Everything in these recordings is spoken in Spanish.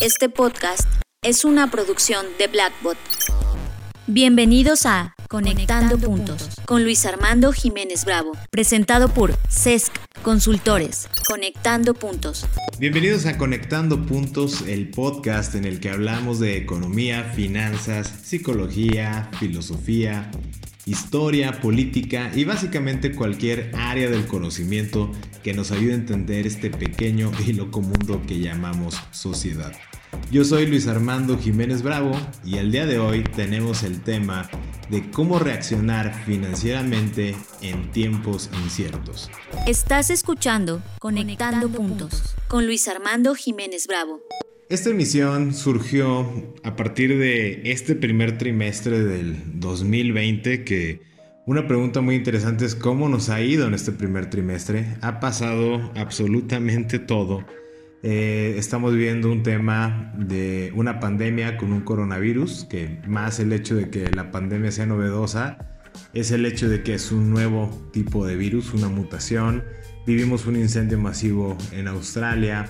Este podcast es una producción de Blackbot. Bienvenidos a Conectando, puntos, con Luis Armando Jiménez Bravo, presentado por CESC Consultores. Conectando Puntos. Bienvenidos a Conectando Puntos, el podcast en el que hablamos de economía, finanzas, psicología, filosofía, historia, política y básicamente cualquier área del conocimiento que nos ayude a entender este pequeño y loco mundo que llamamos sociedad. Yo soy Luis Armando Jiménez Bravo y el día de hoy tenemos el tema de cómo reaccionar financieramente en tiempos inciertos. Estás escuchando Conectando, Puntos con Luis Armando Jiménez Bravo. Esta emisión surgió a partir de este primer trimestre del 2020 que una pregunta muy interesante es cómo nos ha ido en este primer trimestre. Ha pasado absolutamente todo eh, estamos viendo un tema de una pandemia con un coronavirus, que más el hecho de que la pandemia sea novedosa, es el hecho de que es un nuevo tipo de virus, una mutación. Vivimos un incendio masivo en Australia,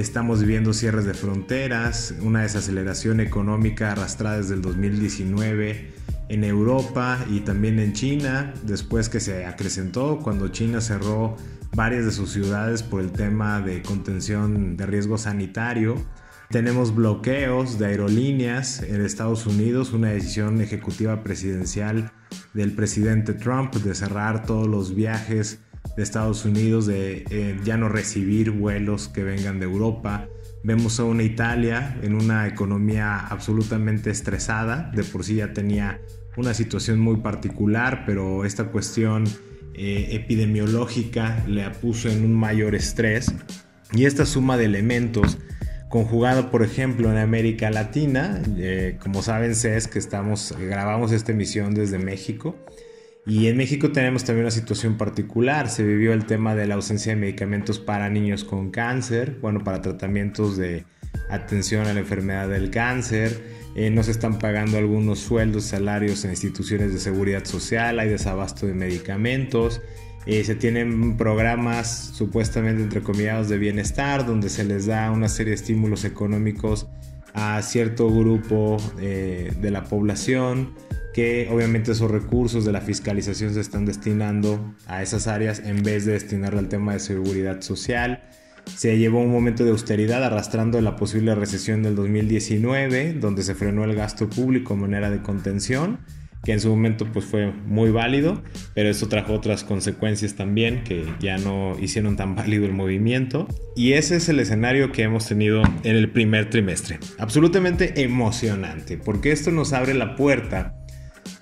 estamos viviendo cierres de fronteras, una desaceleración económica arrastrada desde el 2019 en Europa y también en China, después que se acrecentó cuando China cerró varias de sus ciudades por el tema de contención de riesgo sanitario. Tenemos bloqueos de aerolíneas en Estados Unidos, una decisión ejecutiva presidencial del presidente Trump de cerrar todos los viajes de Estados Unidos, de eh, ya no recibir vuelos que vengan de Europa. Vemos a una Italia en una economía absolutamente estresada, de por sí ya tenía una situación muy particular, pero esta cuestión eh, epidemiológica le puso en un mayor estrés y esta suma de elementos conjugado por ejemplo en América Latina eh, como saben es que estamos grabamos esta emisión desde México y en México tenemos también una situación particular. Se vivió el tema de la ausencia de medicamentos para niños con cáncer bueno para tratamientos de atención a la enfermedad del cáncer. Eh, no se están pagando algunos sueldos, salarios en instituciones de seguridad social, hay desabasto de medicamentos, eh, se tienen programas supuestamente entrecomillados de bienestar donde se les da una serie de estímulos económicos a cierto grupo eh, de la población que obviamente esos recursos de la fiscalización se están destinando a esas áreas en vez de destinarlo al tema de seguridad social se llevó un momento de austeridad arrastrando la posible recesión del 2019, donde se frenó el gasto público de manera de contención, que en su momento pues fue muy válido, pero eso trajo otras consecuencias también que ya no hicieron tan válido el movimiento. Y ese es el escenario que hemos tenido en el primer trimestre. Absolutamente emocionante, porque esto nos abre la puerta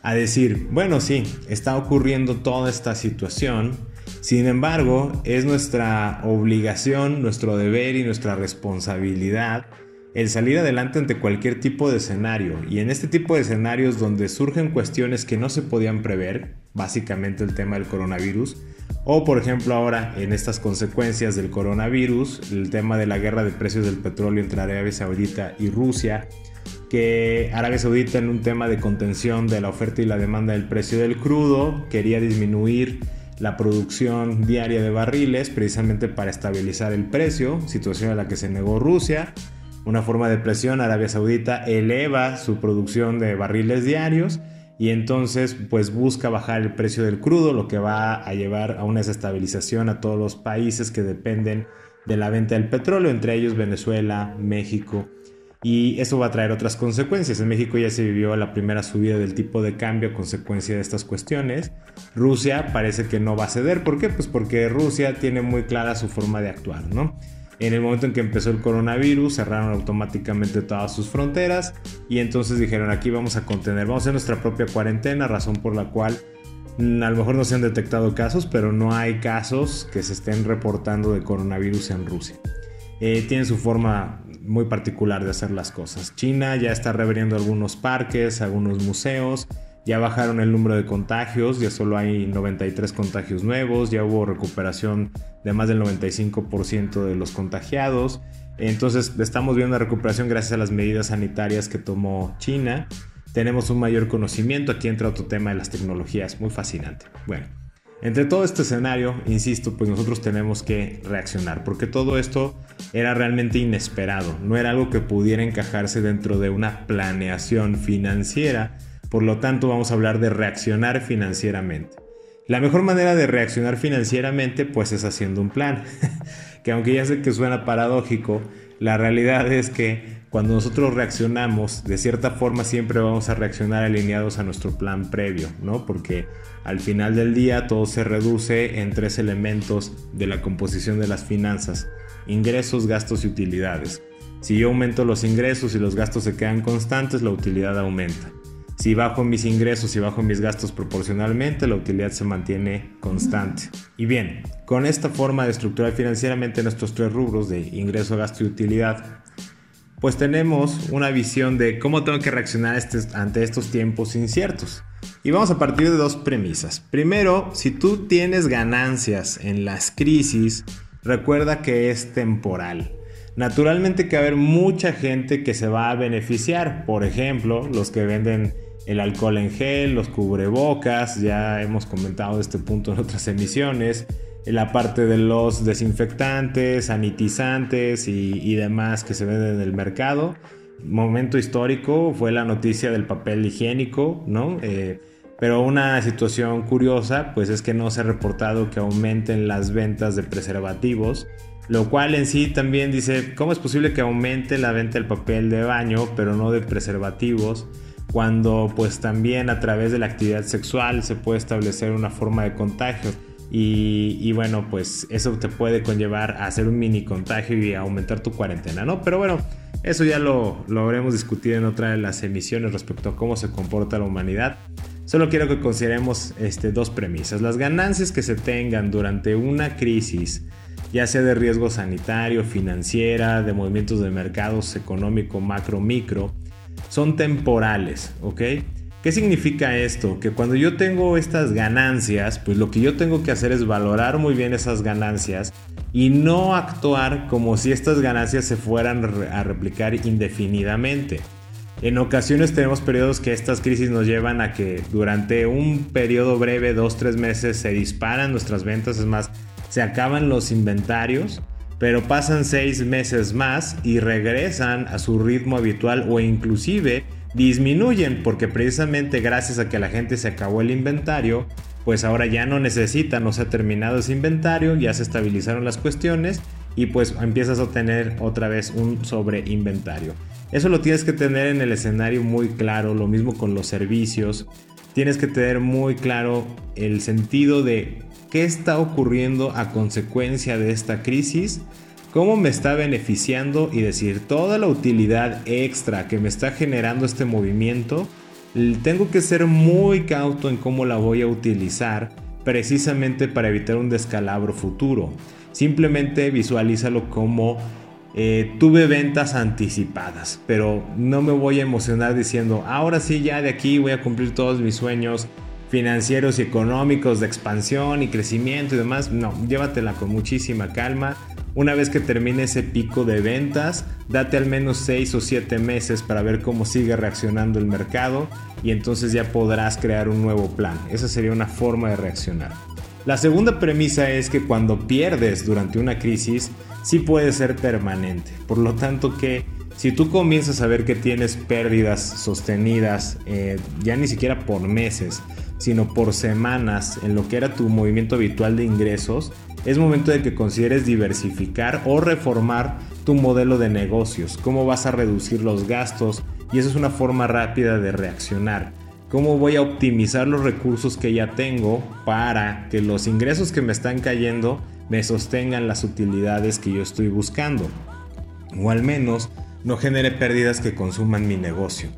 a decir, bueno, sí, está ocurriendo toda esta situación, sin embargo, es nuestra obligación, nuestro deber y nuestra responsabilidad el salir adelante ante cualquier tipo de escenario. Y en este tipo de escenarios donde surgen cuestiones que no se podían prever, básicamente el tema del coronavirus, o por ejemplo ahora en estas consecuencias del coronavirus, el tema de la guerra de precios del petróleo entre Arabia Saudita y Rusia, que Arabia Saudita en un tema de contención de la oferta y la demanda del precio del crudo quería disminuir la producción diaria de barriles precisamente para estabilizar el precio, situación a la que se negó Rusia. Una forma de presión, Arabia Saudita eleva su producción de barriles diarios y entonces pues busca bajar el precio del crudo, lo que va a llevar a una desestabilización a todos los países que dependen de la venta del petróleo, entre ellos Venezuela, México y eso va a traer otras consecuencias. En México ya se vivió la primera subida del tipo de cambio a consecuencia de estas cuestiones. Rusia parece que no va a ceder. ¿Por qué? Pues porque Rusia tiene muy clara su forma de actuar, ¿no? En el momento en que empezó el coronavirus, cerraron automáticamente todas sus fronteras y entonces dijeron aquí vamos a contener, vamos a hacer nuestra propia cuarentena, razón por la cual mm, a lo mejor no se han detectado casos, pero no hay casos que se estén reportando de coronavirus en Rusia. Eh, tienen su forma muy particular de hacer las cosas. China ya está reabriendo algunos parques, algunos museos, ya bajaron el número de contagios, ya solo hay 93 contagios nuevos, ya hubo recuperación de más del 95% de los contagiados. Entonces estamos viendo una recuperación gracias a las medidas sanitarias que tomó China. Tenemos un mayor conocimiento, aquí entra otro tema de las tecnologías, muy fascinante. Bueno, Entre todo este escenario, insisto, pues nosotros tenemos que reaccionar, porque todo esto era realmente inesperado, no era algo que pudiera encajarse dentro de una planeación financiera, por lo tanto vamos a hablar de reaccionar financieramente. La mejor manera de reaccionar financieramente pues es haciendo un plan, que aunque ya sé que suena paradójico, la realidad es que cuando nosotros reaccionamos, de cierta forma siempre vamos a reaccionar alineados a nuestro plan previo, ¿no? Porque al final del día todo se reduce en tres elementos de la composición de las finanzas, ingresos, gastos y utilidades. Si yo aumento los ingresos y los gastos se quedan constantes, la utilidad aumenta. Si bajo mis ingresos y bajo mis gastos proporcionalmente, la utilidad se mantiene constante. Y bien, con esta forma de estructurar financieramente nuestros tres rubros de ingreso, gasto y utilidad, pues tenemos una visión de cómo tengo que reaccionar este, ante estos tiempos inciertos. Y vamos a partir de dos premisas. Primero, si tú tienes ganancias en las crisis, recuerda que es temporal. Naturalmente que va a haber mucha gente que se va a beneficiar. Por ejemplo, los que venden el alcohol en gel, los cubrebocas, ya hemos comentado este punto en otras emisiones la parte de los desinfectantes, sanitizantes y, demás que se venden en el mercado. Momento histórico fue la noticia del papel higiénico, ¿no? Eh, pero una situación curiosa, pues es que no se ha reportado que aumenten las ventas de preservativos, lo cual en sí también dice, ¿cómo es posible que aumente la venta del papel de baño, pero no de preservativos? Cuando pues también a través de la actividad sexual se puede establecer una forma de contagio. Y, bueno, pues eso te puede conllevar a hacer un mini contagio y aumentar tu cuarentena, ¿no? Pero bueno, eso ya lo, lo habremos discutido en otra de las emisiones respecto a cómo se comporta la humanidad. Solo quiero que consideremos este, dos premisas. Las ganancias que se tengan durante una crisis, ya sea de riesgo sanitario, financiera, de movimientos de mercados económico, macro, micro, son temporales, ¿ok? ¿Qué significa esto? Que cuando yo tengo estas ganancias, pues lo que yo tengo que hacer es valorar muy bien esas ganancias y no actuar como si estas ganancias se fueran a replicar indefinidamente. En ocasiones tenemos periodos que estas crisis nos llevan a que durante un periodo breve, dos, tres meses, se disparan nuestras ventas, es más, se acaban los inventarios, pero pasan seis meses más y regresan a su ritmo habitual o inclusive disminuyen porque precisamente gracias a que la gente se acabó el inventario, pues ahora ya no necesita, no se ha terminado ese inventario, ya se estabilizaron las cuestiones y pues empiezas a tener otra vez un sobreinventario. Eso lo tienes que tener en el escenario muy claro, lo mismo con los servicios. Tienes que tener muy claro el sentido de qué está ocurriendo a consecuencia de esta crisis cómo me está beneficiando y decir toda la utilidad extra que me está generando este movimiento, tengo que ser muy cauto en cómo la voy a utilizar precisamente para evitar un descalabro futuro. Simplemente visualízalo como eh, tuve ventas anticipadas, pero no me voy a emocionar diciendo, ahora sí, ya de aquí voy a cumplir todos mis sueños financieros y económicos de expansión y crecimiento y demás. No, llévatela con muchísima calma una vez que termine ese pico de ventas, date al menos 6 o 7 meses para ver cómo sigue reaccionando el mercado y entonces ya podrás crear un nuevo plan. Esa sería una forma de reaccionar. La segunda premisa es que cuando pierdes durante una crisis, sí puede ser permanente. Por lo tanto que si tú comienzas a ver que tienes pérdidas sostenidas, eh, ya ni siquiera por meses, sino por semanas en lo que era tu movimiento habitual de ingresos, es momento de que consideres diversificar o reformar tu modelo de negocios, cómo vas a reducir los gastos y eso es una forma rápida de reaccionar. ¿Cómo voy a optimizar los recursos que ya tengo para que los ingresos que me están cayendo me sostengan las utilidades que yo estoy buscando? O al menos no genere pérdidas que consuman mi negocio.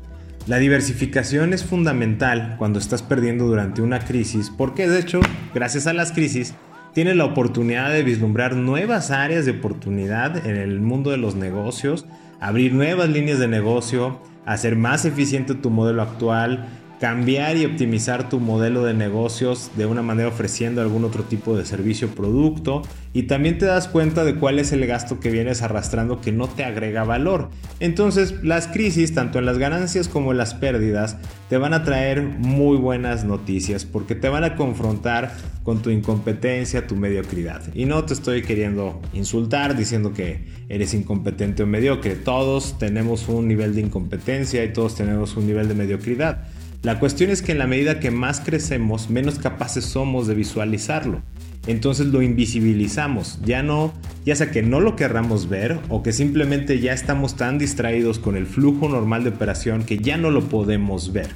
La diversificación es fundamental cuando estás perdiendo durante una crisis porque de hecho, gracias a las crisis, tienes la oportunidad de vislumbrar nuevas áreas de oportunidad en el mundo de los negocios, abrir nuevas líneas de negocio, hacer más eficiente tu modelo actual, cambiar y optimizar tu modelo de negocios de una manera ofreciendo algún otro tipo de servicio o producto y también te das cuenta de cuál es el gasto que vienes arrastrando que no te agrega valor Entonces, las crisis, tanto en las ganancias como en las pérdidas, te van a traer muy buenas noticias porque te van a confrontar con tu incompetencia, tu mediocridad. Y no te estoy queriendo insultar diciendo que eres incompetente o mediocre. Todos tenemos un nivel de incompetencia y todos tenemos un nivel de mediocridad. La cuestión es que en la medida que más crecemos, menos capaces somos de visualizarlo entonces lo invisibilizamos. Ya no, ya sea que no lo querramos ver o que simplemente ya estamos tan distraídos con el flujo normal de operación que ya no lo podemos ver.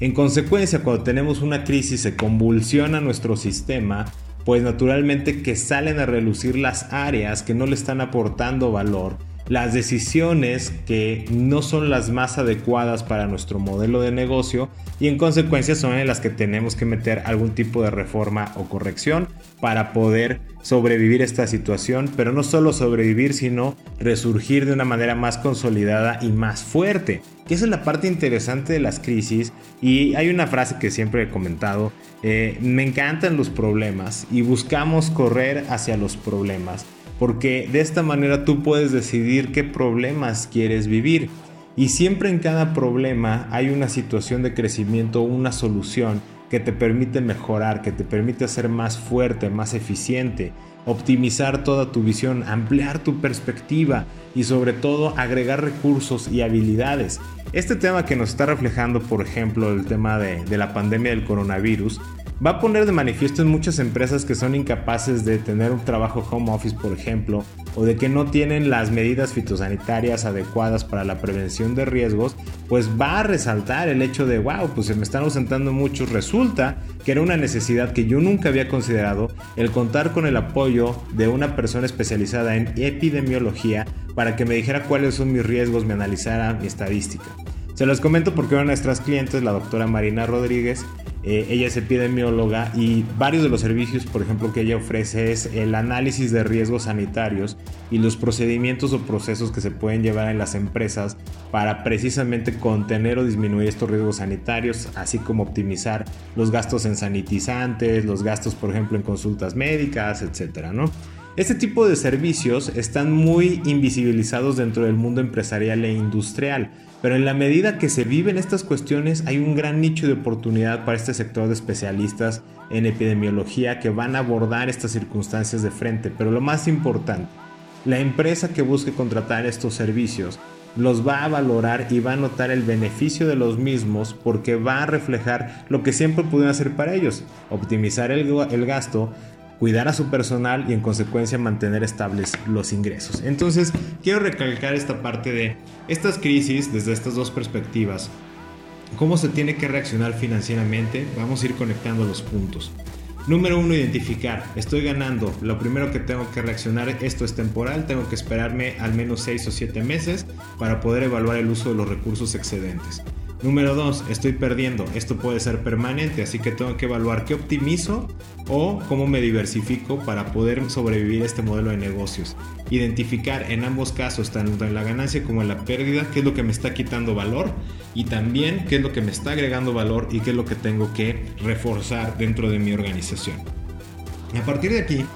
En consecuencia, cuando tenemos una crisis se convulsiona nuestro sistema, pues naturalmente que salen a relucir las áreas que no le están aportando valor las decisiones que no son las más adecuadas para nuestro modelo de negocio y en consecuencia son en las que tenemos que meter algún tipo de reforma o corrección para poder sobrevivir esta situación, pero no solo sobrevivir, sino resurgir de una manera más consolidada y más fuerte, que esa es la parte interesante de las crisis. Y hay una frase que siempre he comentado, eh, me encantan los problemas y buscamos correr hacia los problemas porque de esta manera tú puedes decidir qué problemas quieres vivir. Y siempre en cada problema hay una situación de crecimiento, una solución que te permite mejorar, que te permite ser más fuerte, más eficiente, optimizar toda tu visión, ampliar tu perspectiva y sobre todo agregar recursos y habilidades. Este tema que nos está reflejando, por ejemplo, el tema de, de la pandemia del coronavirus, va a poner de manifiesto en muchas empresas que son incapaces de tener un trabajo home office, por ejemplo, o de que no tienen las medidas fitosanitarias adecuadas para la prevención de riesgos, pues va a resaltar el hecho de, wow, pues se me están ausentando muchos. Resulta que era una necesidad que yo nunca había considerado el contar con el apoyo de una persona especializada en epidemiología para que me dijera cuáles son mis riesgos, me analizara mi estadística. Se los comento porque una de nuestras clientes, la doctora Marina Rodríguez, eh, ella es epidemióloga y varios de los servicios, por ejemplo, que ella ofrece es el análisis de riesgos sanitarios y los procedimientos o procesos que se pueden llevar en las empresas para precisamente contener o disminuir estos riesgos sanitarios, así como optimizar los gastos en sanitizantes, los gastos, por ejemplo, en consultas médicas, etcétera, ¿no? Este tipo de servicios están muy invisibilizados dentro del mundo empresarial e industrial, pero en la medida que se viven estas cuestiones hay un gran nicho de oportunidad para este sector de especialistas en epidemiología que van a abordar estas circunstancias de frente. Pero lo más importante, la empresa que busque contratar estos servicios los va a valorar y va a notar el beneficio de los mismos porque va a reflejar lo que siempre pudieron hacer para ellos, optimizar el, el gasto, cuidar a su personal y en consecuencia mantener estables los ingresos. Entonces, quiero recalcar esta parte de estas crisis desde estas dos perspectivas. ¿Cómo se tiene que reaccionar financieramente? Vamos a ir conectando los puntos. Número uno, identificar. Estoy ganando. Lo primero que tengo que reaccionar, esto es temporal, tengo que esperarme al menos 6 o 7 meses para poder evaluar el uso de los recursos excedentes. Número 2, estoy perdiendo. Esto puede ser permanente, así que tengo que evaluar qué optimizo o cómo me diversifico para poder sobrevivir a este modelo de negocios. Identificar en ambos casos, tanto en la ganancia como en la pérdida, qué es lo que me está quitando valor y también qué es lo que me está agregando valor y qué es lo que tengo que reforzar dentro de mi organización. A partir de aquí,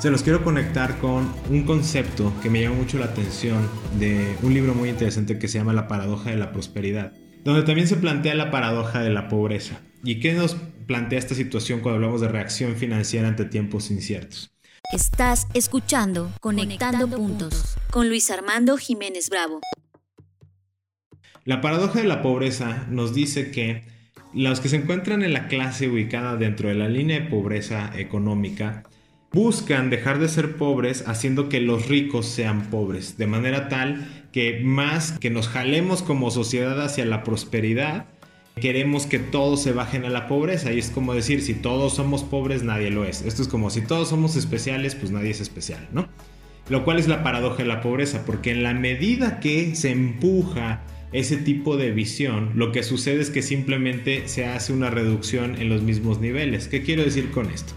se los quiero conectar con un concepto que me llama mucho la atención de un libro muy interesante que se llama La paradoja de la prosperidad donde también se plantea la paradoja de la pobreza. ¿Y qué nos plantea esta situación cuando hablamos de reacción financiera ante tiempos inciertos? Estás escuchando Conectando, puntos, con Luis Armando Jiménez Bravo. La paradoja de la pobreza nos dice que los que se encuentran en la clase ubicada dentro de la línea de pobreza económica buscan dejar de ser pobres haciendo que los ricos sean pobres, de manera tal que más que nos jalemos como sociedad hacia la prosperidad, queremos que todos se bajen a la pobreza y es como decir, si todos somos pobres, nadie lo es. Esto es como si todos somos especiales, pues nadie es especial, ¿no? Lo cual es la paradoja de la pobreza, porque en la medida que se empuja ese tipo de visión, lo que sucede es que simplemente se hace una reducción en los mismos niveles. ¿Qué quiero decir con esto?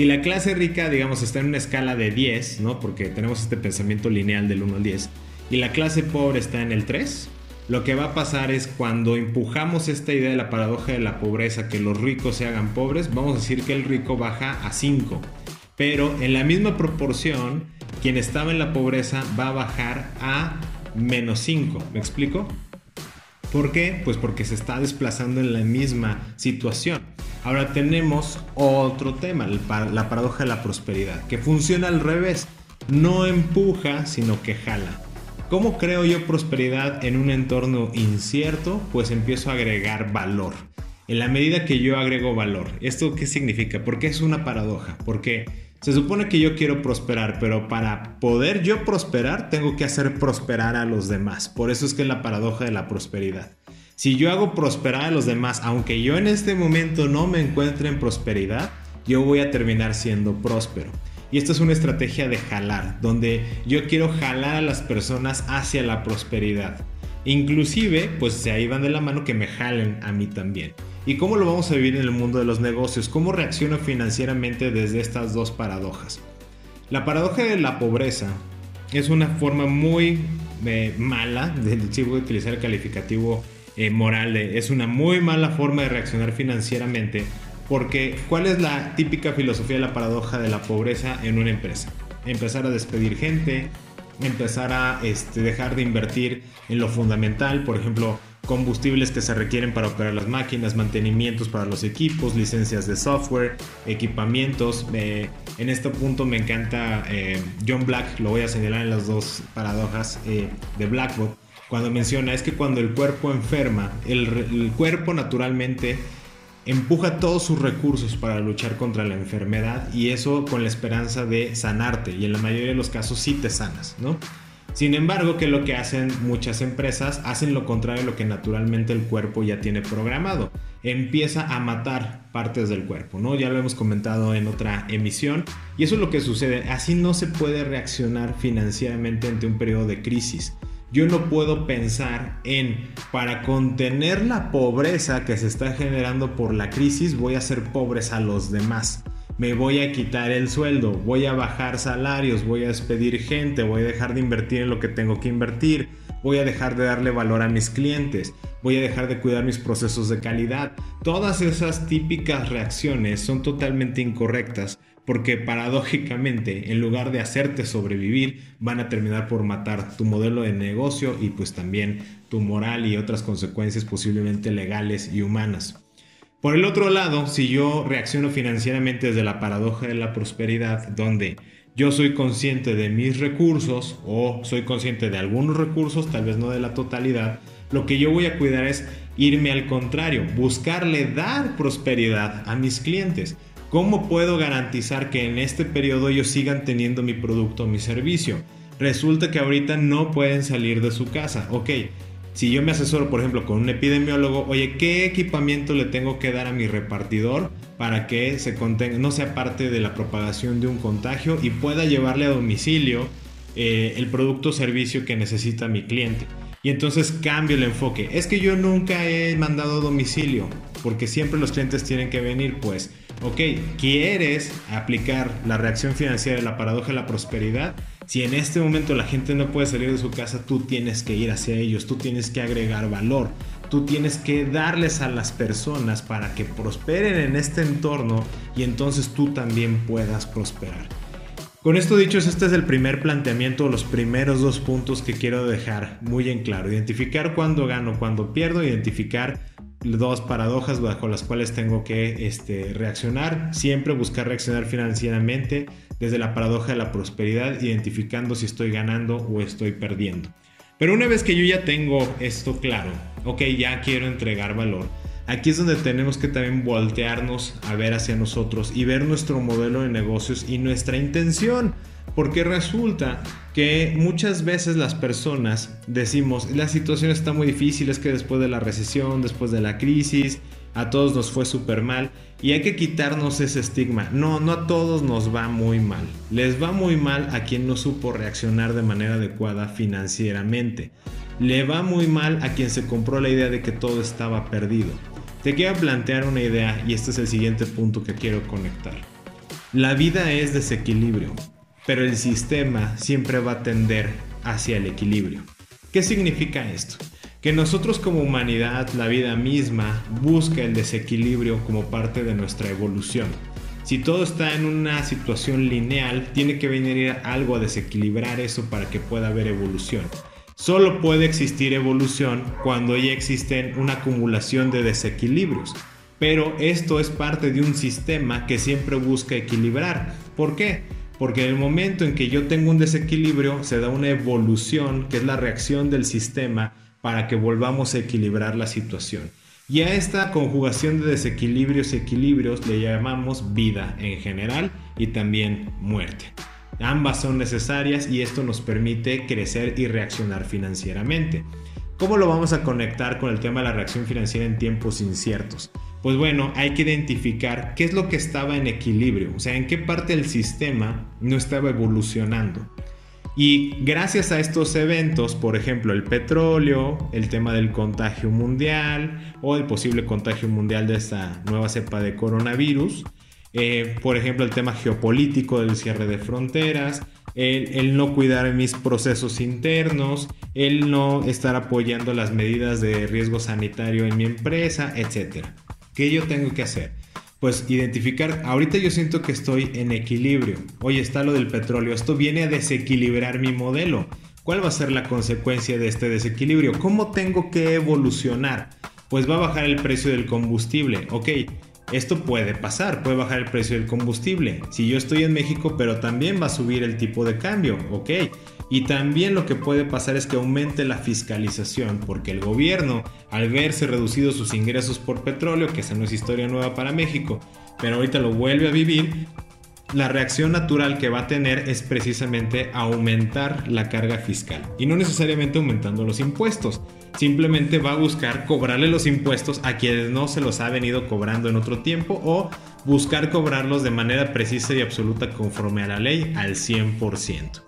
Si la clase rica, digamos, está en una escala de 10, ¿no? Porque tenemos este pensamiento lineal del 1 al 10, y la clase pobre está en el 3, lo que va a pasar es cuando empujamos esta idea de la paradoja de la pobreza, que los ricos se hagan pobres, vamos a decir que el rico baja a 5. Pero en la misma proporción, quien estaba en la pobreza va a bajar a menos 5. ¿Me explico? ¿Por qué? Pues porque se está desplazando en la misma situación. Ahora tenemos otro tema, la paradoja de la prosperidad, que funciona al revés. No empuja, sino que jala. ¿Cómo creo yo prosperidad en un entorno incierto? Pues empiezo a agregar valor. En la medida que yo agrego valor, ¿esto qué significa? Porque es una paradoja, porque se supone que yo quiero prosperar, pero para poder yo prosperar tengo que hacer prosperar a los demás. Por eso es que es la paradoja de la prosperidad. Si yo hago prosperar a los demás, aunque yo en este momento no me encuentre en prosperidad, yo voy a terminar siendo próspero. Y esto es una estrategia de jalar, donde yo quiero jalar a las personas hacia la prosperidad. Inclusive, pues se ahí van de la mano que me jalen a mí también. ¿Y cómo lo vamos a vivir en el mundo de los negocios? ¿Cómo reacciono financieramente desde estas dos paradojas? La paradoja de la pobreza es una forma muy eh, mala, del si voy a utilizar el calificativo eh, es una muy mala forma de reaccionar financieramente, porque ¿cuál es la típica filosofía de la paradoja de la pobreza en una empresa? Empezar a despedir gente, empezar a este, dejar de invertir en lo fundamental, por ejemplo, combustibles que se requieren para operar las máquinas, mantenimientos para los equipos, licencias de software, equipamientos. en este punto me encanta eh, John Black, lo voy a señalar en las dos paradojas eh, de Blackbot, cuando menciona es que cuando el cuerpo enferma, el, el cuerpo naturalmente empuja todos sus recursos para luchar contra la enfermedad y eso con la esperanza de sanarte y en la mayoría de los casos sí te sanas, ¿no? Sin embargo, que lo que hacen muchas empresas, hacen lo contrario a lo que naturalmente el cuerpo ya tiene programado. Empieza a matar partes del cuerpo, ¿no? Ya lo hemos comentado en otra emisión. Y eso es lo que sucede. Así no se puede reaccionar financieramente ante un periodo de crisis. Yo no puedo pensar en, para contener la pobreza que se está generando por la crisis, voy a hacer pobres a los demás me voy a quitar el sueldo, voy a bajar salarios, voy a despedir gente, voy a dejar de invertir en lo que tengo que invertir, voy a dejar de darle valor a mis clientes, voy a dejar de cuidar mis procesos de calidad. Todas esas típicas reacciones son totalmente incorrectas porque paradójicamente en lugar de hacerte sobrevivir van a terminar por matar tu modelo de negocio y pues también tu moral y otras consecuencias posiblemente legales y humanas. Por el otro lado, si yo reacciono financieramente desde la paradoja de la prosperidad, donde yo soy consciente de mis recursos o soy consciente de algunos recursos, tal vez no de la totalidad, lo que yo voy a cuidar es irme al contrario, buscarle dar prosperidad a mis clientes. ¿Cómo puedo garantizar que en este periodo ellos sigan teniendo mi producto o mi servicio? Resulta que ahorita no pueden salir de su casa. Ok, si yo me asesoro, por ejemplo, con un epidemiólogo, oye, ¿qué equipamiento le tengo que dar a mi repartidor para que se contenga, no sea parte de la propagación de un contagio y pueda llevarle a domicilio eh, el producto o servicio que necesita mi cliente? Y entonces cambio el enfoque. Es que yo nunca he mandado a domicilio, porque siempre los clientes tienen que venir, pues, ok, ¿quieres aplicar la reacción financiera la paradoja de la prosperidad? Si en este momento la gente no puede salir de su casa, tú tienes que ir hacia ellos, tú tienes que agregar valor, tú tienes que darles a las personas para que prosperen en este entorno y entonces tú también puedas prosperar. Con esto dicho, este es el primer planteamiento, los primeros dos puntos que quiero dejar muy en claro. Identificar cuándo gano, cuándo pierdo, identificar dos paradojas bajo las cuales tengo que este, reaccionar. Siempre buscar reaccionar financieramente desde la paradoja de la prosperidad, identificando si estoy ganando o estoy perdiendo. Pero una vez que yo ya tengo esto claro, ok, ya quiero entregar valor, aquí es donde tenemos que también voltearnos a ver hacia nosotros y ver nuestro modelo de negocios y nuestra intención. Porque resulta que muchas veces las personas decimos, la situación está muy difícil, es que después de la recesión, después de la crisis, a todos nos fue súper mal y hay que quitarnos ese estigma. No, no a todos nos va muy mal. Les va muy mal a quien no supo reaccionar de manera adecuada financieramente. Le va muy mal a quien se compró la idea de que todo estaba perdido. Te quiero plantear una idea y este es el siguiente punto que quiero conectar. La vida es desequilibrio pero el sistema siempre va a tender hacia el equilibrio. ¿Qué significa esto? Que nosotros como humanidad, la vida misma, busca el desequilibrio como parte de nuestra evolución. Si todo está en una situación lineal, tiene que venir algo a desequilibrar eso para que pueda haber evolución. Solo puede existir evolución cuando ya existen una acumulación de desequilibrios. Pero esto es parte de un sistema que siempre busca equilibrar. ¿Por qué? Porque en el momento en que yo tengo un desequilibrio se da una evolución que es la reacción del sistema para que volvamos a equilibrar la situación. Y a esta conjugación de desequilibrios y equilibrios le llamamos vida en general y también muerte. Ambas son necesarias y esto nos permite crecer y reaccionar financieramente. ¿Cómo lo vamos a conectar con el tema de la reacción financiera en tiempos inciertos? Pues bueno, hay que identificar qué es lo que estaba en equilibrio, o sea, en qué parte del sistema no estaba evolucionando. Y gracias a estos eventos, por ejemplo, el petróleo, el tema del contagio mundial o el posible contagio mundial de esta nueva cepa de coronavirus, eh, por ejemplo, el tema geopolítico del cierre de fronteras, el, no cuidar mis procesos internos, el no estar apoyando las medidas de riesgo sanitario en mi empresa, etc. ¿Qué yo tengo que hacer? Pues identificar, ahorita yo siento que estoy en equilibrio. Oye, está lo del petróleo, esto viene a desequilibrar mi modelo. ¿Cuál va a ser la consecuencia de este desequilibrio? ¿Cómo tengo que evolucionar? Pues va a bajar el precio del combustible. Ok, esto puede pasar, puede bajar el precio del combustible. Si yo estoy en México, pero también va a subir el tipo de cambio, ok. Y también lo que puede pasar es que aumente la fiscalización, porque el gobierno, al verse reducidos sus ingresos por petróleo, que esa no es historia nueva para México, pero ahorita lo vuelve a vivir, la reacción natural que va a tener es precisamente aumentar la carga fiscal y no necesariamente aumentando los impuestos. Simplemente va a buscar cobrarle los impuestos a quienes no se los ha venido cobrando en otro tiempo o buscar cobrarlos de manera precisa y absoluta conforme a la ley al 100%.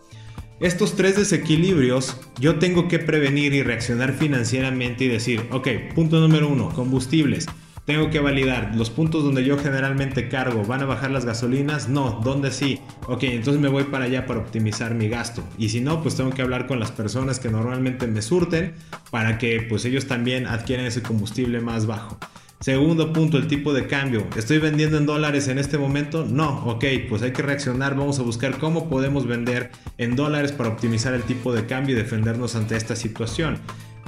Estos tres desequilibrios yo tengo que prevenir y reaccionar financieramente y decir, ok, punto número uno, combustibles. Tengo que validar los puntos donde yo generalmente cargo. ¿Van a bajar las gasolinas? No. ¿Dónde sí? Ok, entonces me voy para allá para optimizar mi gasto. Y si no, pues tengo que hablar con las personas que normalmente me surten para que pues ellos también adquieran ese combustible más bajo. Segundo punto, el tipo de cambio. ¿Estoy vendiendo en dólares en este momento? No, ok, pues hay que reaccionar, vamos a buscar cómo podemos vender en dólares para optimizar el tipo de cambio y defendernos ante esta situación.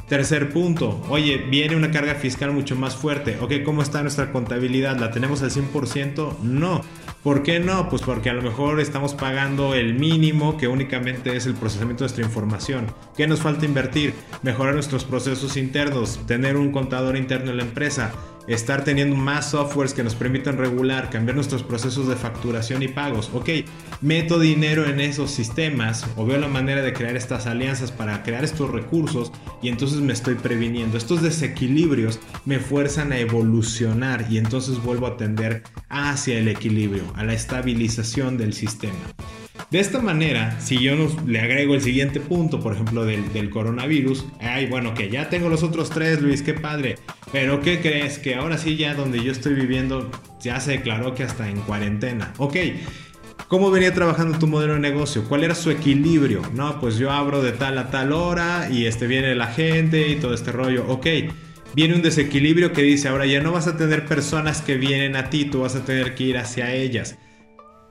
Tercer punto, oye, viene una carga fiscal mucho más fuerte. Ok, ¿cómo está nuestra contabilidad? ¿La tenemos al 100%? No. ¿Por qué no? Pues porque a lo mejor estamos pagando el mínimo que únicamente es el procesamiento de nuestra información. ¿Qué nos falta invertir? Mejorar nuestros procesos internos, tener un contador interno en la empresa, estar teniendo más softwares que nos permitan regular, cambiar nuestros procesos de facturación y pagos. Ok, meto dinero en esos sistemas o veo la manera de crear estas alianzas para crear estos recursos y entonces me estoy previniendo. Estos desequilibrios me fuerzan a evolucionar y entonces vuelvo a tender hacia el equilibrio, a la estabilización del sistema. De esta manera, si yo le agrego el siguiente punto, por ejemplo, del, coronavirus, ay, bueno, que ya tengo los otros tres, Luis, qué padre. Pero ¿qué crees? Que ahora sí, ya donde yo estoy viviendo, ya se declaró que hasta en cuarentena. Ok. ¿Cómo venía trabajando tu modelo de negocio? ¿Cuál era su equilibrio? No, pues yo abro de tal a tal hora y este viene la gente y todo este rollo. Ok, viene un desequilibrio que dice, ahora ya no vas a tener personas que vienen a ti, tú vas a tener que ir hacia ellas.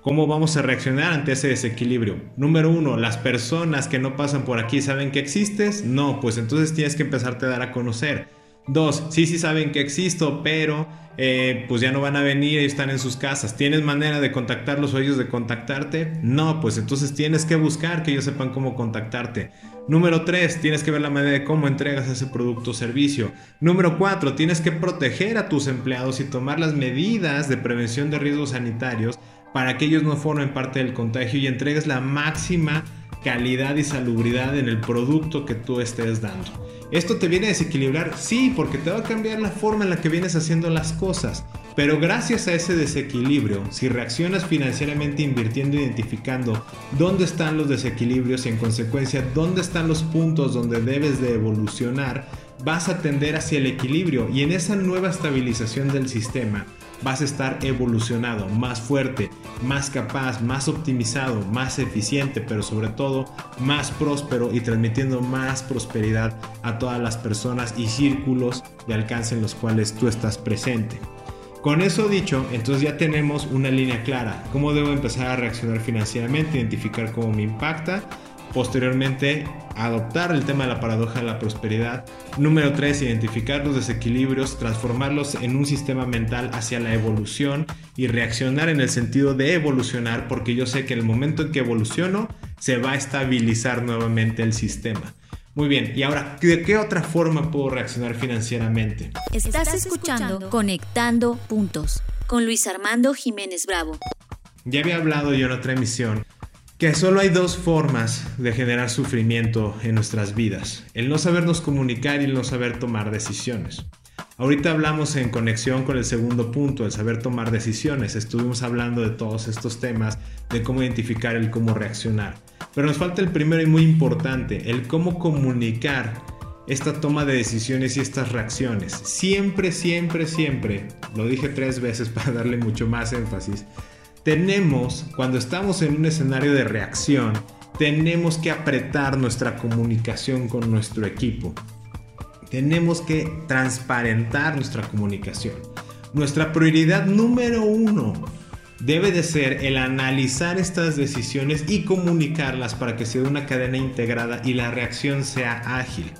¿Cómo vamos a reaccionar ante ese desequilibrio? Número uno, las personas que no pasan por aquí saben que existes. No, pues entonces tienes que empezarte a dar a conocer. Dos, sí, sí saben que existo, pero eh, pues ya no van a venir y están en sus casas. ¿Tienes manera de contactarlos o ellos de contactarte? No, pues entonces tienes que buscar que ellos sepan cómo contactarte. Número 3, tienes que ver la manera de cómo entregas ese producto o servicio. Número 4, tienes que proteger a tus empleados y tomar las medidas de prevención de riesgos sanitarios para que ellos no formen parte del contagio y entregues la máxima calidad y salubridad en el producto que tú estés dando. ¿Esto te viene a desequilibrar? Sí, porque te va a cambiar la forma en la que vienes haciendo las cosas. Pero gracias a ese desequilibrio, si reaccionas financieramente invirtiendo, identificando dónde están los desequilibrios y en consecuencia dónde están los puntos donde debes de evolucionar, vas a tender hacia el equilibrio y en esa nueva estabilización del sistema vas a estar evolucionado, más fuerte, más capaz, más optimizado, más eficiente, pero sobre todo más próspero y transmitiendo más prosperidad a todas las personas y círculos de alcance en los cuales tú estás presente. Con eso dicho, entonces ya tenemos una línea clara, cómo debo empezar a reaccionar financieramente, identificar cómo me impacta, Posteriormente, adoptar el tema de la paradoja de la prosperidad. Número 3, identificar los desequilibrios, transformarlos en un sistema mental hacia la evolución y reaccionar en el sentido de evolucionar, porque yo sé que en el momento en que evoluciono, se va a estabilizar nuevamente el sistema. Muy bien, y ahora, ¿de qué otra forma puedo reaccionar financieramente? Estás escuchando Conectando Puntos con Luis Armando Jiménez Bravo. Ya había hablado yo en otra emisión solo hay dos formas de generar sufrimiento en nuestras vidas, el no sabernos comunicar y el no saber tomar decisiones. Ahorita hablamos en conexión con el segundo punto, el saber tomar decisiones. Estuvimos hablando de todos estos temas, de cómo identificar el cómo reaccionar. Pero nos falta el primero y muy importante, el cómo comunicar esta toma de decisiones y estas reacciones. Siempre, siempre, siempre, lo dije tres veces para darle mucho más énfasis, tenemos, cuando estamos en un escenario de reacción, tenemos que apretar nuestra comunicación con nuestro equipo. Tenemos que transparentar nuestra comunicación. Nuestra prioridad número uno debe de ser el analizar estas decisiones y comunicarlas para que sea una cadena integrada y la reacción sea ágil.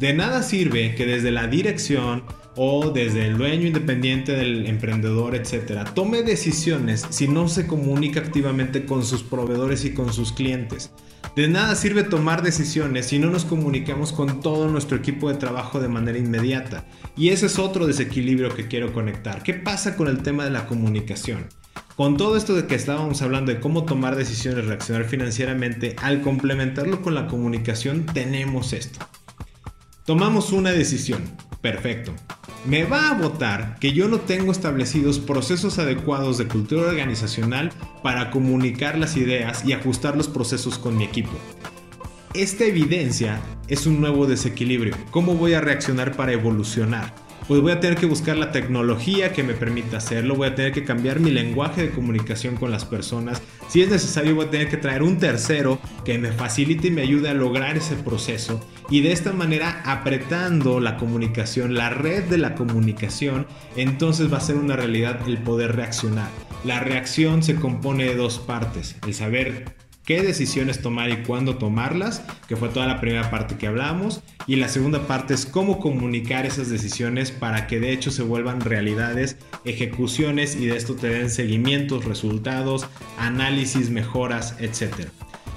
De nada sirve que desde la dirección o desde el dueño independiente del emprendedor, etcétera, tome decisiones si no se comunica activamente con sus proveedores y con sus clientes. De nada sirve tomar decisiones si no nos comunicamos con todo nuestro equipo de trabajo de manera inmediata. Y ese es otro desequilibrio que quiero conectar. ¿Qué pasa con el tema de la comunicación? Con todo esto de que estábamos hablando de cómo tomar decisiones, reaccionar financieramente, al complementarlo con la comunicación tenemos esto. Tomamos una decisión. Perfecto me va a votar que yo no tengo establecidos procesos adecuados de cultura organizacional para comunicar las ideas y ajustar los procesos con mi equipo. Esta evidencia es un nuevo desequilibrio. ¿Cómo voy a reaccionar para evolucionar? Pues voy a tener que buscar la tecnología que me permita hacerlo, voy a tener que cambiar mi lenguaje de comunicación con las personas. Si es necesario, voy a tener que traer un tercero que me facilite y me ayude a lograr ese proceso. Y de esta manera, apretando la comunicación, la red de la comunicación, entonces va a ser una realidad el poder reaccionar. La reacción se compone de dos partes, el saber qué decisiones tomar y cuándo tomarlas, que fue toda la primera parte que hablamos, y la segunda parte es cómo comunicar esas decisiones para que de hecho se vuelvan realidades, ejecuciones y de esto te den seguimientos, resultados, análisis, mejoras, etc.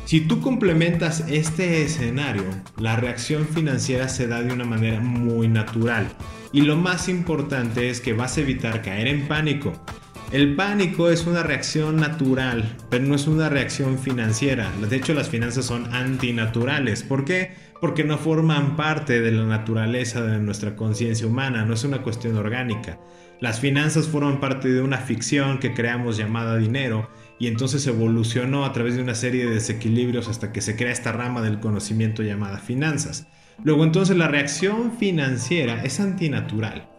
Si tú complementas este escenario, la reacción financiera se da de una manera muy natural. Y lo más importante es que vas a evitar caer en pánico. El pánico es una reacción natural, pero no es una reacción financiera. De hecho, las finanzas son antinaturales. ¿Por qué? Porque no forman parte de la naturaleza de nuestra conciencia humana, no es una cuestión orgánica. Las finanzas forman parte de una ficción que creamos llamada dinero y entonces evolucionó a través de una serie de desequilibrios hasta que se crea esta rama del conocimiento llamada finanzas. Luego entonces la reacción financiera es antinatural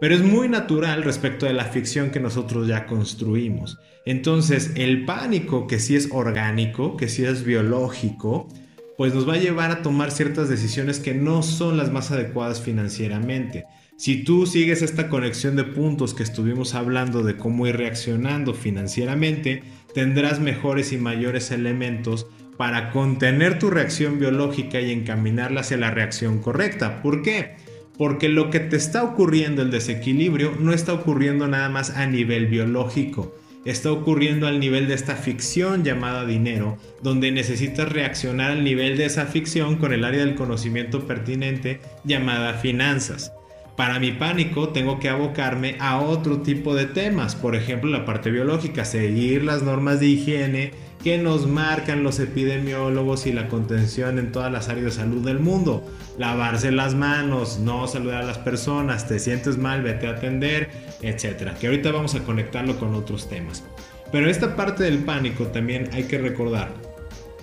pero es muy natural respecto de la ficción que nosotros ya construimos. Entonces, el pánico, que sí es orgánico, que sí es biológico, pues nos va a llevar a tomar ciertas decisiones que no son las más adecuadas financieramente. Si tú sigues esta conexión de puntos que estuvimos hablando de cómo ir reaccionando financieramente, tendrás mejores y mayores elementos para contener tu reacción biológica y encaminarla hacia la reacción correcta. ¿Por qué? Porque lo que te está ocurriendo, el desequilibrio, no está ocurriendo nada más a nivel biológico. Está ocurriendo al nivel de esta ficción llamada dinero, donde necesitas reaccionar al nivel de esa ficción con el área del conocimiento pertinente llamada finanzas. Para mi pánico tengo que abocarme a otro tipo de temas, por ejemplo la parte biológica, seguir las normas de higiene, que nos marcan los epidemiólogos y la contención en todas las áreas de salud del mundo. Lavarse las manos, no saludar a las personas, te sientes mal, vete a atender, etcétera. Que ahorita vamos a conectarlo con otros temas. Pero esta parte del pánico también hay que recordar.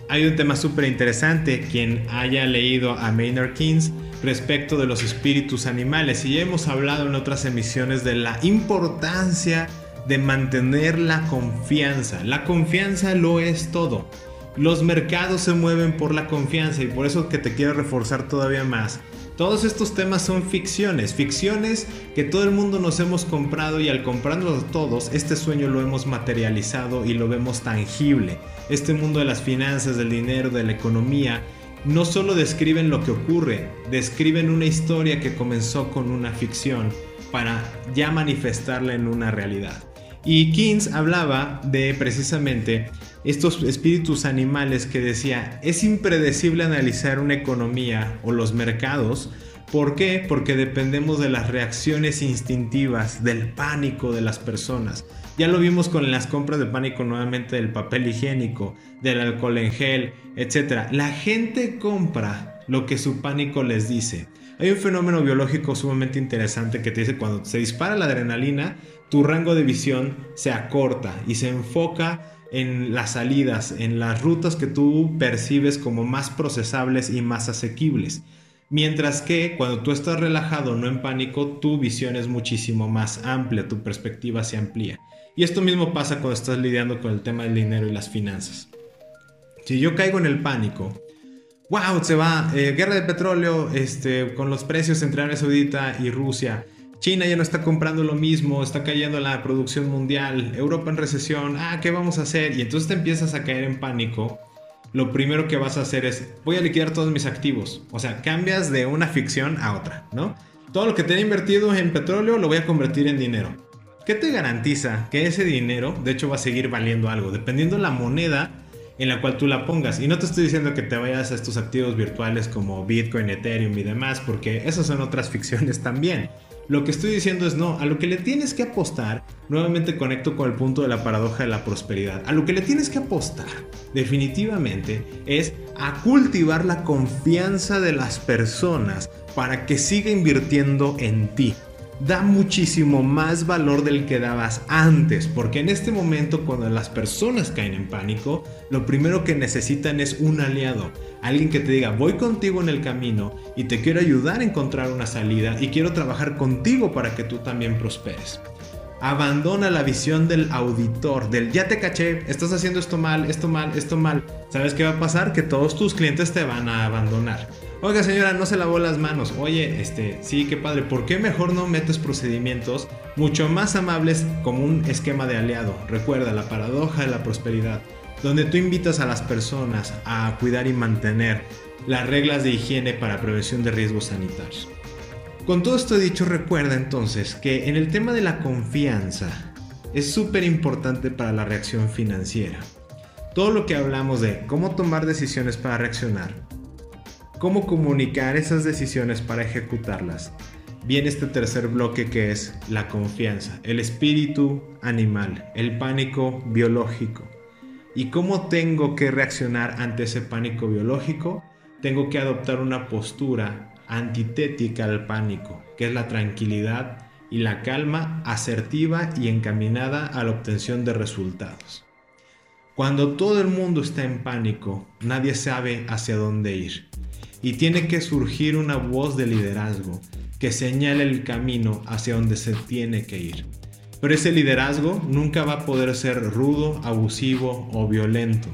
Hay un tema súper interesante, quien haya leído a Maynard Keynes respecto de los espíritus animales y ya hemos hablado en otras emisiones de la importancia de mantener la confianza. La confianza lo es todo. Los mercados se mueven por la confianza y por eso que te quiero reforzar todavía más. Todos estos temas son ficciones, ficciones que todo el mundo nos hemos comprado y al comprarlos todos, este sueño lo hemos materializado y lo vemos tangible. Este mundo de las finanzas, del dinero, de la economía, no solo describen lo que ocurre, describen una historia que comenzó con una ficción para ya manifestarla en una realidad. Y Keynes hablaba de precisamente estos espíritus animales que decía, es impredecible analizar una economía o los mercados. ¿Por qué? Porque dependemos de las reacciones instintivas, del pánico de las personas. Ya lo vimos con las compras de pánico nuevamente del papel higiénico, del alcohol en gel, etc. La gente compra lo que su pánico les dice. Hay un fenómeno biológico sumamente interesante que te dice cuando se dispara la adrenalina, tu rango de visión se acorta y se enfoca en las salidas, en las rutas que tú percibes como más procesables y más asequibles. Mientras que cuando tú estás relajado, no en pánico, tu visión es muchísimo más amplia, tu perspectiva se amplía. Y esto mismo pasa cuando estás lidiando con el tema del dinero y las finanzas. Si yo caigo en el pánico, wow, se va, eh, guerra de petróleo, este, con los precios entre Arabia Saudita y Rusia, China ya no está comprando lo mismo, está cayendo la producción mundial, Europa en recesión, ah, ¿qué vamos a hacer? Y entonces te empiezas a caer en pánico. Lo primero que vas a hacer es, voy a liquidar todos mis activos. O sea, cambias de una ficción a otra, ¿no? Todo lo que te he invertido en petróleo lo voy a convertir en dinero. ¿Qué te garantiza que ese dinero, de hecho, va a seguir valiendo algo? Dependiendo de la moneda en la cual tú la pongas. Y no te estoy diciendo que te vayas a estos activos virtuales como Bitcoin, Ethereum y demás, porque esas son otras ficciones también. Lo que estoy diciendo es no, a lo que le tienes que apostar, nuevamente conecto con el punto de la paradoja de la prosperidad, a lo que le tienes que apostar definitivamente es a cultivar la confianza de las personas para que siga invirtiendo en ti da muchísimo más valor del que dabas antes, porque en este momento cuando las personas caen en pánico, lo primero que necesitan es un aliado, alguien que te diga, voy contigo en el camino y te quiero ayudar a encontrar una salida y quiero trabajar contigo para que tú también prosperes. Abandona la visión del auditor, del ya te caché, estás haciendo esto mal, esto mal, esto mal. ¿Sabes qué va a pasar? Que todos tus clientes te van a abandonar. Oiga señora, no se lavó las manos. Oye, este, sí, qué padre. ¿Por qué mejor no metes procedimientos mucho más amables como un esquema de aliado? Recuerda la paradoja de la prosperidad, donde tú invitas a las personas a cuidar y mantener las reglas de higiene para prevención de riesgos sanitarios. Con todo esto dicho, recuerda entonces que en el tema de la confianza es súper importante para la reacción financiera. Todo lo que hablamos de cómo tomar decisiones para reaccionar, cómo comunicar esas decisiones para ejecutarlas. Viene este tercer bloque que es la confianza, el espíritu animal, el pánico biológico. ¿Y cómo tengo que reaccionar ante ese pánico biológico? Tengo que adoptar una postura antitética al pánico, que es la tranquilidad y la calma asertiva y encaminada a la obtención de resultados. Cuando todo el mundo está en pánico, nadie sabe hacia dónde ir y tiene que surgir una voz de liderazgo que señale el camino hacia donde se tiene que ir. Pero ese liderazgo nunca va a poder ser rudo, abusivo o violento.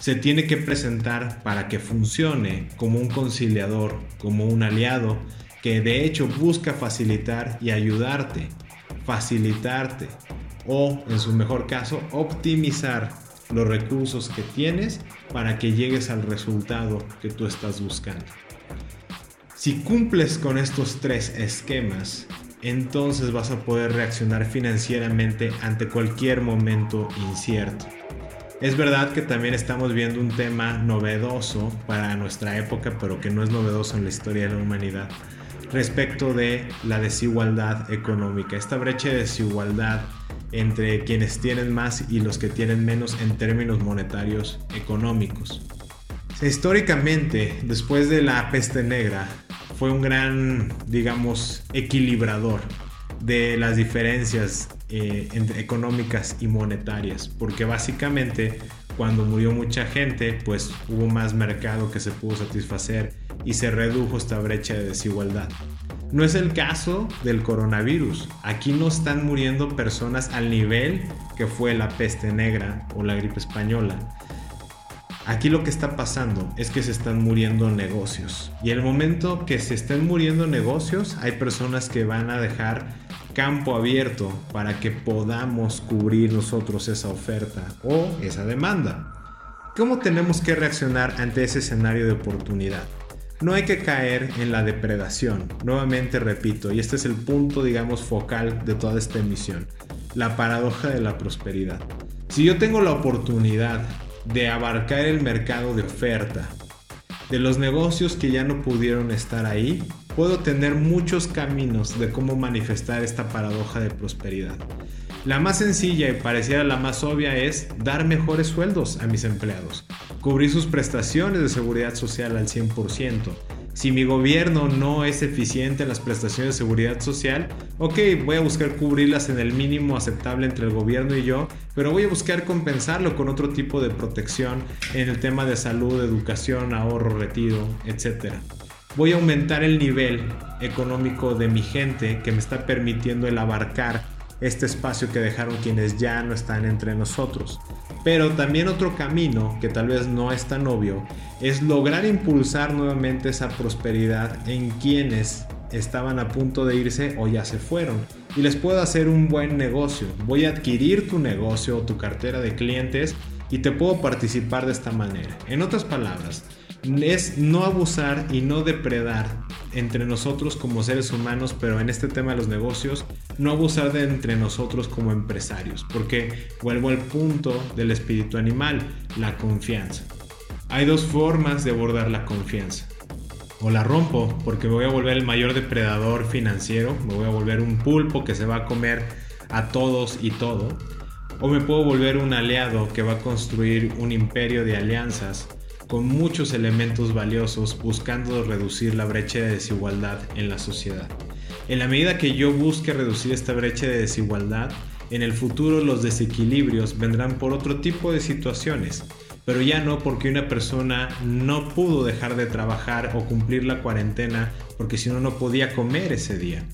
Se tiene que presentar para que funcione como un conciliador, como un aliado, que de hecho busca facilitar y ayudarte, facilitarte o, en su mejor caso, optimizar los recursos que tienes para que llegues al resultado que tú estás buscando. Si cumples con estos tres esquemas, entonces vas a poder reaccionar financieramente ante cualquier momento incierto. Es verdad que también estamos viendo un tema novedoso para nuestra época, pero que no es novedoso en la historia de la humanidad, respecto de la desigualdad económica, esta brecha de desigualdad entre quienes tienen más y los que tienen menos en términos monetarios económicos. Históricamente, después de la peste negra, fue un gran, digamos, equilibrador de las diferencias eh, entre económicas y monetarias, porque básicamente cuando murió mucha gente, pues hubo más mercado que se pudo satisfacer y se redujo esta brecha de desigualdad. No es el caso del coronavirus. Aquí no están muriendo personas al nivel que fue la peste negra o la gripe española. Aquí lo que está pasando es que se están muriendo negocios. Y el momento que se estén muriendo negocios, hay personas que van a dejar campo abierto para que podamos cubrir nosotros esa oferta o esa demanda. ¿Cómo tenemos que reaccionar ante ese escenario de oportunidad? No hay que caer en la depredación. Nuevamente repito, y este es el punto, digamos, focal de toda esta emisión, la paradoja de la prosperidad. Si yo tengo la oportunidad de abarcar el mercado de oferta, de los negocios que ya no pudieron estar ahí, puedo tener muchos caminos de cómo manifestar esta paradoja de prosperidad. La más sencilla y pareciera la más obvia es dar mejores sueldos a mis empleados, cubrir sus prestaciones de seguridad social al 100%. Si mi gobierno no es eficiente en las prestaciones de seguridad social, ok, voy a buscar cubrirlas en el mínimo aceptable entre el gobierno y yo, pero voy a buscar compensarlo con otro tipo de protección en el tema de salud, educación, ahorro, retiro, etc. Voy a aumentar el nivel económico de mi gente que me está permitiendo el abarcar este espacio que dejaron quienes ya no están entre nosotros. Pero también otro camino, que tal vez no es tan obvio, es lograr impulsar nuevamente esa prosperidad en quienes estaban a punto de irse o ya se fueron. Y les puedo hacer un buen negocio. Voy a adquirir tu negocio o tu cartera de clientes y te puedo participar de esta manera. En otras palabras, es no abusar y no depredar entre nosotros como seres humanos, pero en este tema de los negocios, no abusar de entre nosotros como empresarios, porque vuelvo al punto del espíritu animal, la confianza. Hay dos formas de abordar la confianza. O la rompo porque me voy a volver el mayor depredador financiero, me voy a volver un pulpo que se va a comer a todos y todo. O me puedo volver un aliado que va a construir un imperio de alianzas con muchos elementos valiosos buscando reducir la brecha de desigualdad en la sociedad. En la medida que yo busque reducir esta brecha de desigualdad, en el futuro los desequilibrios vendrán por otro tipo de situaciones, pero ya no porque una persona no pudo dejar de trabajar o cumplir la cuarentena porque si no no podía comer ese día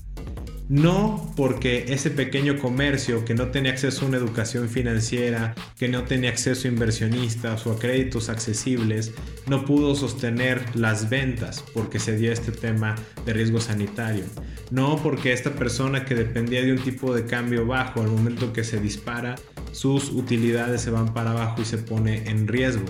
no porque ese pequeño comercio que no tenía acceso a una educación financiera, que no tenía acceso a inversionistas o a créditos accesibles, no pudo sostener las ventas porque se dio este tema de riesgo sanitario. No porque esta persona que dependía de un tipo de cambio bajo, al momento que se dispara, sus utilidades se van para abajo y se pone en riesgo.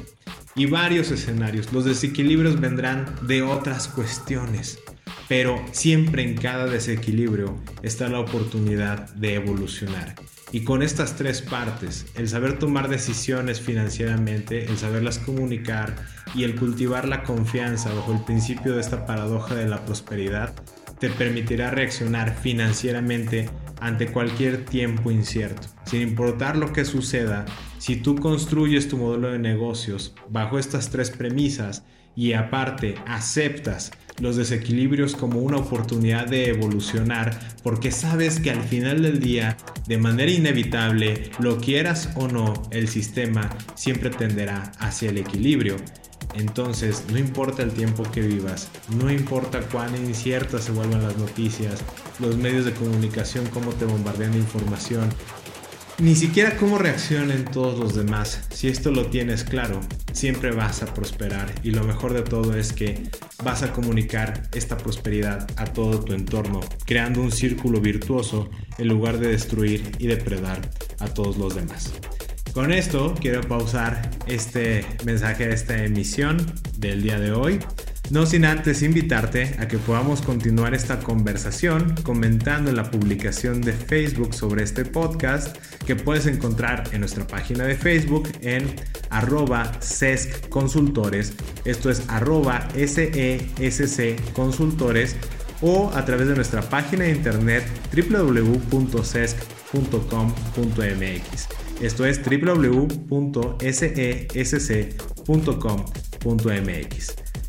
Y varios escenarios. Los desequilibrios vendrán de otras cuestiones pero siempre en cada desequilibrio está la oportunidad de evolucionar. Y con estas tres partes, el saber tomar decisiones financieramente, el saberlas comunicar y el cultivar la confianza bajo el principio de esta paradoja de la prosperidad, te permitirá reaccionar financieramente ante cualquier tiempo incierto. Sin importar lo que suceda, si tú construyes tu modelo de negocios bajo estas tres premisas y aparte aceptas los desequilibrios como una oportunidad de evolucionar porque sabes que al final del día, de manera inevitable, lo quieras o no, el sistema siempre tenderá hacia el equilibrio. Entonces, no importa el tiempo que vivas, no importa cuán inciertas se vuelvan las noticias, los medios de comunicación, cómo te bombardean de información, ni siquiera cómo reaccionen todos los demás. Si esto lo tienes claro, siempre vas a prosperar y lo mejor de todo es que vas a comunicar esta prosperidad a todo tu entorno, creando un círculo virtuoso en lugar de destruir y depredar a todos los demás. Con esto quiero pausar este mensaje esta emisión del día de hoy. No sin antes invitarte a que podamos continuar esta conversación comentando en la publicación de Facebook sobre este podcast que puedes encontrar en nuestra página de Facebook en arroba esto es arroba sesc consultores o a través de nuestra página de internet www.sesc.com.mx. Esto es www.sesc.com.mx.